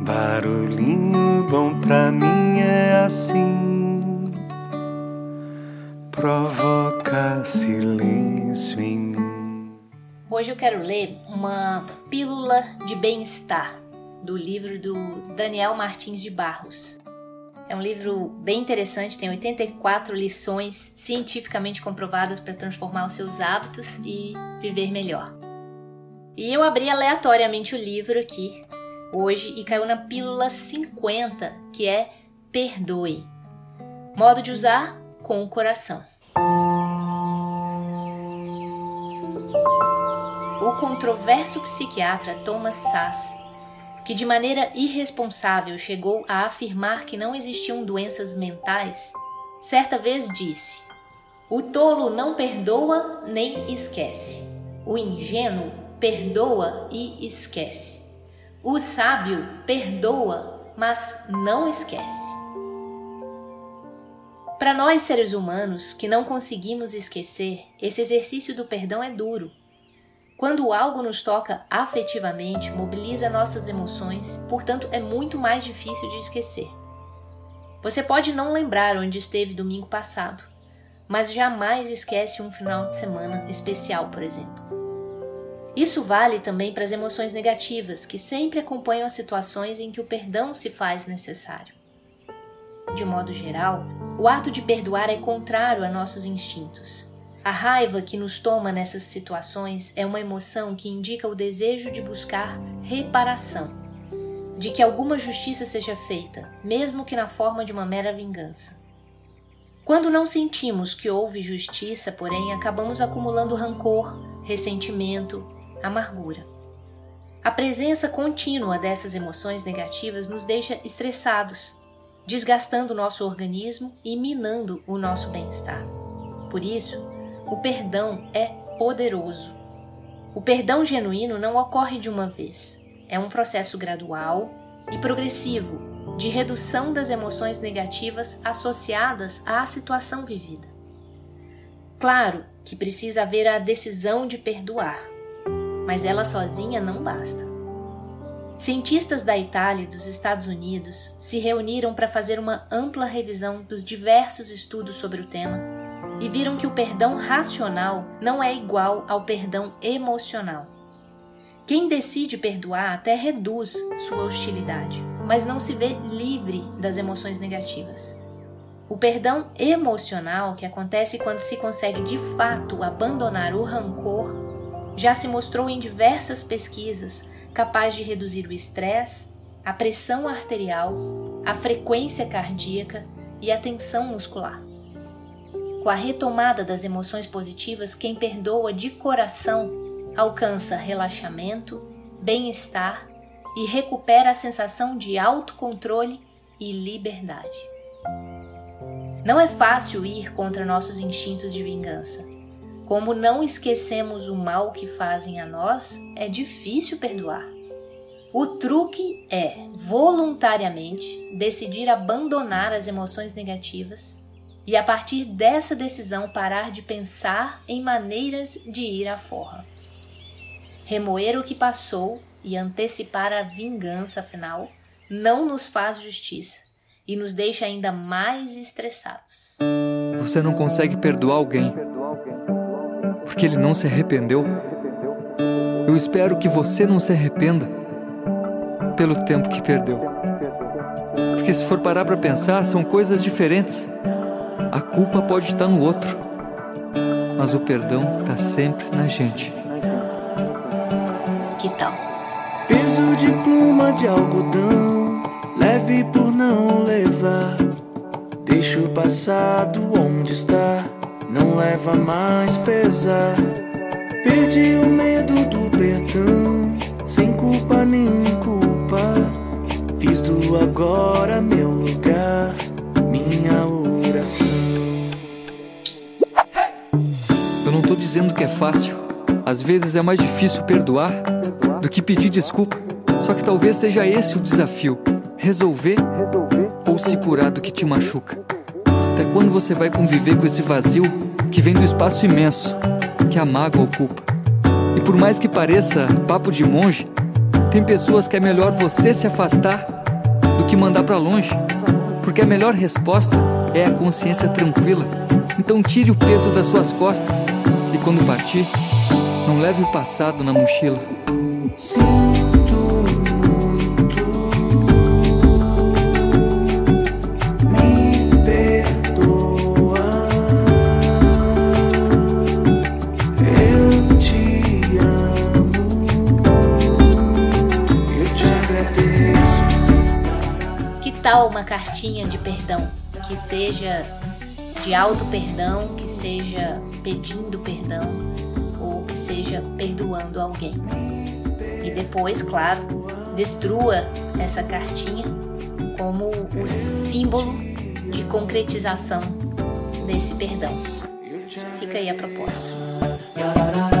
Barulhinho bom pra mim é assim, provoca silêncio em mim. Hoje eu quero ler uma pílula de bem-estar do livro do Daniel Martins de Barros. É um livro bem interessante, tem 84 lições cientificamente comprovadas para transformar os seus hábitos e viver melhor. E eu abri aleatoriamente o livro aqui hoje e caiu na pílula 50, que é perdoe. Modo de usar com o coração. O controverso psiquiatra Thomas Sass, que de maneira irresponsável chegou a afirmar que não existiam doenças mentais, certa vez disse: O tolo não perdoa nem esquece. O ingênuo perdoa e esquece. O sábio perdoa, mas não esquece. Para nós seres humanos que não conseguimos esquecer, esse exercício do perdão é duro. Quando algo nos toca afetivamente, mobiliza nossas emoções, portanto é muito mais difícil de esquecer. Você pode não lembrar onde esteve domingo passado, mas jamais esquece um final de semana especial, por exemplo. Isso vale também para as emoções negativas, que sempre acompanham as situações em que o perdão se faz necessário. De modo geral, o ato de perdoar é contrário a nossos instintos. A raiva que nos toma nessas situações é uma emoção que indica o desejo de buscar reparação, de que alguma justiça seja feita, mesmo que na forma de uma mera vingança. Quando não sentimos que houve justiça, porém, acabamos acumulando rancor, ressentimento, amargura. A presença contínua dessas emoções negativas nos deixa estressados, desgastando nosso organismo e minando o nosso bem-estar. Por isso, o perdão é poderoso. O perdão genuíno não ocorre de uma vez. É um processo gradual e progressivo de redução das emoções negativas associadas à situação vivida. Claro que precisa haver a decisão de perdoar, mas ela sozinha não basta. Cientistas da Itália e dos Estados Unidos se reuniram para fazer uma ampla revisão dos diversos estudos sobre o tema e viram que o perdão racional não é igual ao perdão emocional. Quem decide perdoar até reduz sua hostilidade, mas não se vê livre das emoções negativas. O perdão emocional, que acontece quando se consegue de fato abandonar o rancor já se mostrou em diversas pesquisas capaz de reduzir o estresse, a pressão arterial, a frequência cardíaca e a tensão muscular. Com a retomada das emoções positivas, quem perdoa de coração alcança relaxamento, bem-estar e recupera a sensação de autocontrole e liberdade. Não é fácil ir contra nossos instintos de vingança como não esquecemos o mal que fazem a nós, é difícil perdoar. O truque é, voluntariamente, decidir abandonar as emoções negativas e, a partir dessa decisão, parar de pensar em maneiras de ir à forra. Remoer o que passou e antecipar a vingança final não nos faz justiça e nos deixa ainda mais estressados. Você não consegue perdoar alguém porque ele não se arrependeu. Eu espero que você não se arrependa pelo tempo que perdeu. Porque se for parar para pensar, são coisas diferentes. A culpa pode estar no outro, mas o perdão está sempre na gente. Que tal? Peso de pluma de algodão, leve por não levar. Deixa o passado onde está não leva mais pesar. Perdi o medo do perdão, sem culpa nem culpa. Fiz do agora meu lugar, minha oração. Eu não tô dizendo que é fácil. Às vezes é mais difícil perdoar do que pedir desculpa. Só que talvez seja esse o desafio: resolver ou se curar do que te machuca. Até quando você vai conviver com esse vazio que vem do espaço imenso que a mágoa ocupa? E por mais que pareça papo de monge, Tem pessoas que é melhor você se afastar do que mandar para longe, porque a melhor resposta é a consciência tranquila. Então tire o peso das suas costas e quando partir, não leve o passado na mochila. Sinto tal uma cartinha de perdão que seja de auto perdão, que seja pedindo perdão ou que seja perdoando alguém? E depois, claro, destrua essa cartinha como o símbolo de concretização desse perdão. Fica aí a proposta.